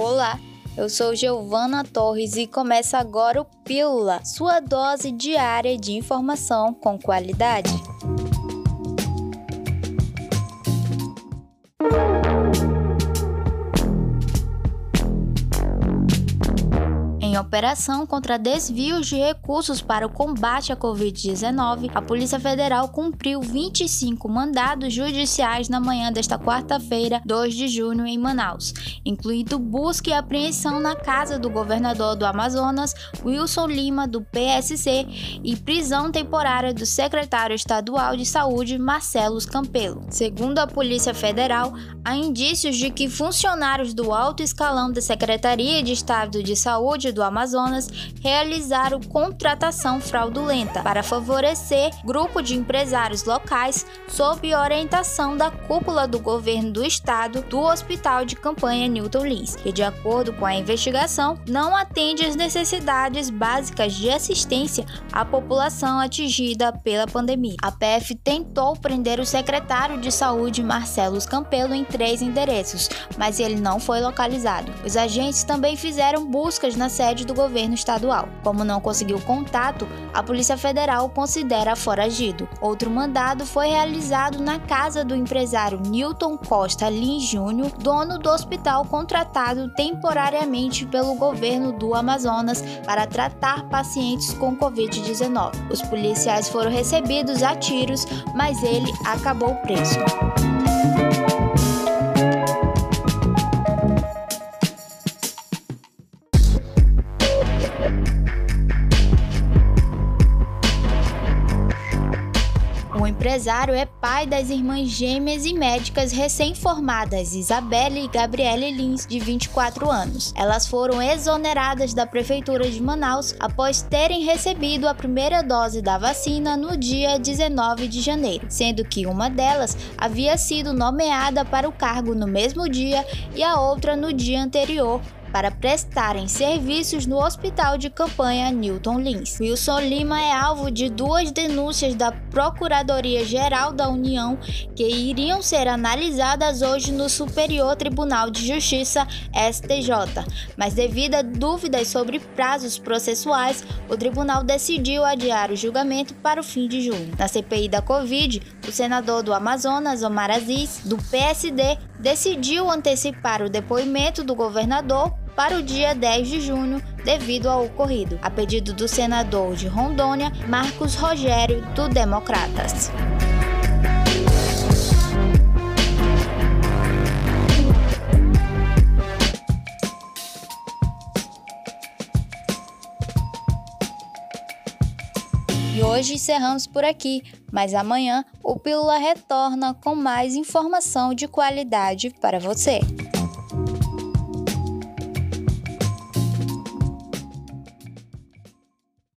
Olá, eu sou Giovana Torres e começa agora o Pílula, sua dose diária de informação com qualidade. Operação contra desvios de recursos para o combate à Covid-19, a Polícia Federal cumpriu 25 mandados judiciais na manhã desta quarta-feira, 2 de junho, em Manaus, incluindo busca e apreensão na casa do governador do Amazonas, Wilson Lima, do PSC, e prisão temporária do secretário estadual de saúde, Marcelo Campelo. Segundo a Polícia Federal, há indícios de que funcionários do alto escalão da Secretaria de Estado de Saúde do Amazonas realizaram contratação fraudulenta para favorecer grupo de empresários locais sob orientação da cúpula do governo do estado do Hospital de Campanha Newton Lins, que de acordo com a investigação não atende às necessidades básicas de assistência à população atingida pela pandemia. A PF tentou prender o secretário de Saúde Marcelo Campelo em três endereços, mas ele não foi localizado. Os agentes também fizeram buscas na sede do governo estadual. Como não conseguiu contato, a Polícia Federal considera foragido. Outro mandado foi realizado na casa do empresário Newton Costa Lins Júnior, dono do hospital contratado temporariamente pelo governo do Amazonas para tratar pacientes com Covid-19. Os policiais foram recebidos a tiros, mas ele acabou preso. Empresário é pai das irmãs gêmeas e médicas recém-formadas Isabelle e Gabriele Lins, de 24 anos. Elas foram exoneradas da Prefeitura de Manaus após terem recebido a primeira dose da vacina no dia 19 de janeiro, sendo que uma delas havia sido nomeada para o cargo no mesmo dia e a outra no dia anterior, para prestarem serviços no hospital de campanha Newton Lins. Wilson Lima é alvo de duas denúncias da Procuradoria-Geral da União que iriam ser analisadas hoje no Superior Tribunal de Justiça STJ, mas devido a dúvidas sobre prazos processuais, o tribunal decidiu adiar o julgamento para o fim de junho. Na CPI da Covid, o senador do Amazonas, Omar Aziz, do PSD, decidiu antecipar o depoimento do governador para o dia 10 de junho, devido ao ocorrido, a pedido do senador de Rondônia, Marcos Rogério, do Democratas. E hoje encerramos por aqui, mas amanhã o Pílula retorna com mais informação de qualidade para você.